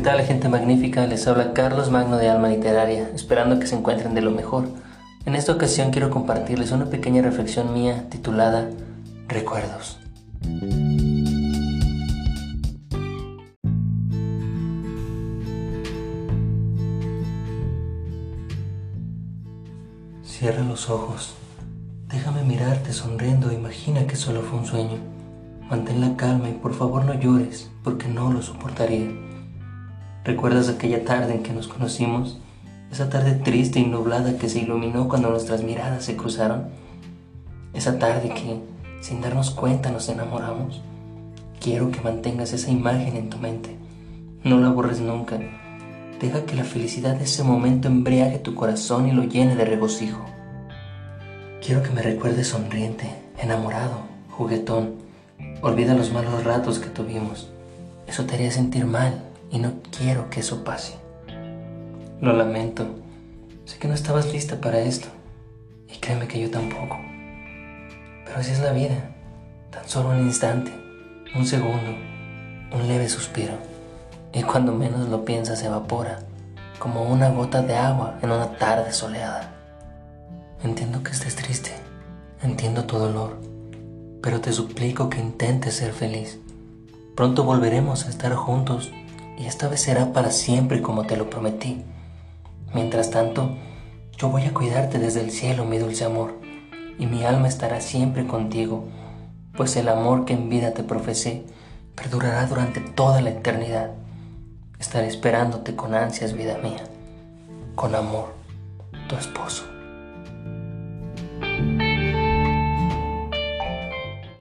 tal, gente magnífica? Les habla Carlos Magno de Alma Literaria, esperando que se encuentren de lo mejor. En esta ocasión quiero compartirles una pequeña reflexión mía titulada Recuerdos. Cierra los ojos. Déjame mirarte sonriendo. Imagina que solo fue un sueño. Mantén la calma y por favor no llores, porque no lo soportaría. ¿Recuerdas aquella tarde en que nos conocimos? Esa tarde triste y nublada que se iluminó cuando nuestras miradas se cruzaron. Esa tarde que, sin darnos cuenta, nos enamoramos. Quiero que mantengas esa imagen en tu mente. No la borres nunca. Deja que la felicidad de ese momento embriague tu corazón y lo llene de regocijo. Quiero que me recuerdes sonriente, enamorado, juguetón Olvida los malos ratos que tuvimos. Eso te haría sentir mal y no quiero que eso pase. Lo lamento. Sé que no estabas lista para esto. Y créeme que yo tampoco. Pero así es la vida. Tan solo un instante, un segundo, un leve suspiro. Y cuando menos lo piensas se evapora, como una gota de agua en una tarde soleada. Entiendo que estés triste. Entiendo tu dolor pero te suplico que intentes ser feliz. Pronto volveremos a estar juntos y esta vez será para siempre como te lo prometí. Mientras tanto, yo voy a cuidarte desde el cielo, mi dulce amor, y mi alma estará siempre contigo, pues el amor que en vida te profesé perdurará durante toda la eternidad. Estaré esperándote con ansias, vida mía. Con amor, tu esposo.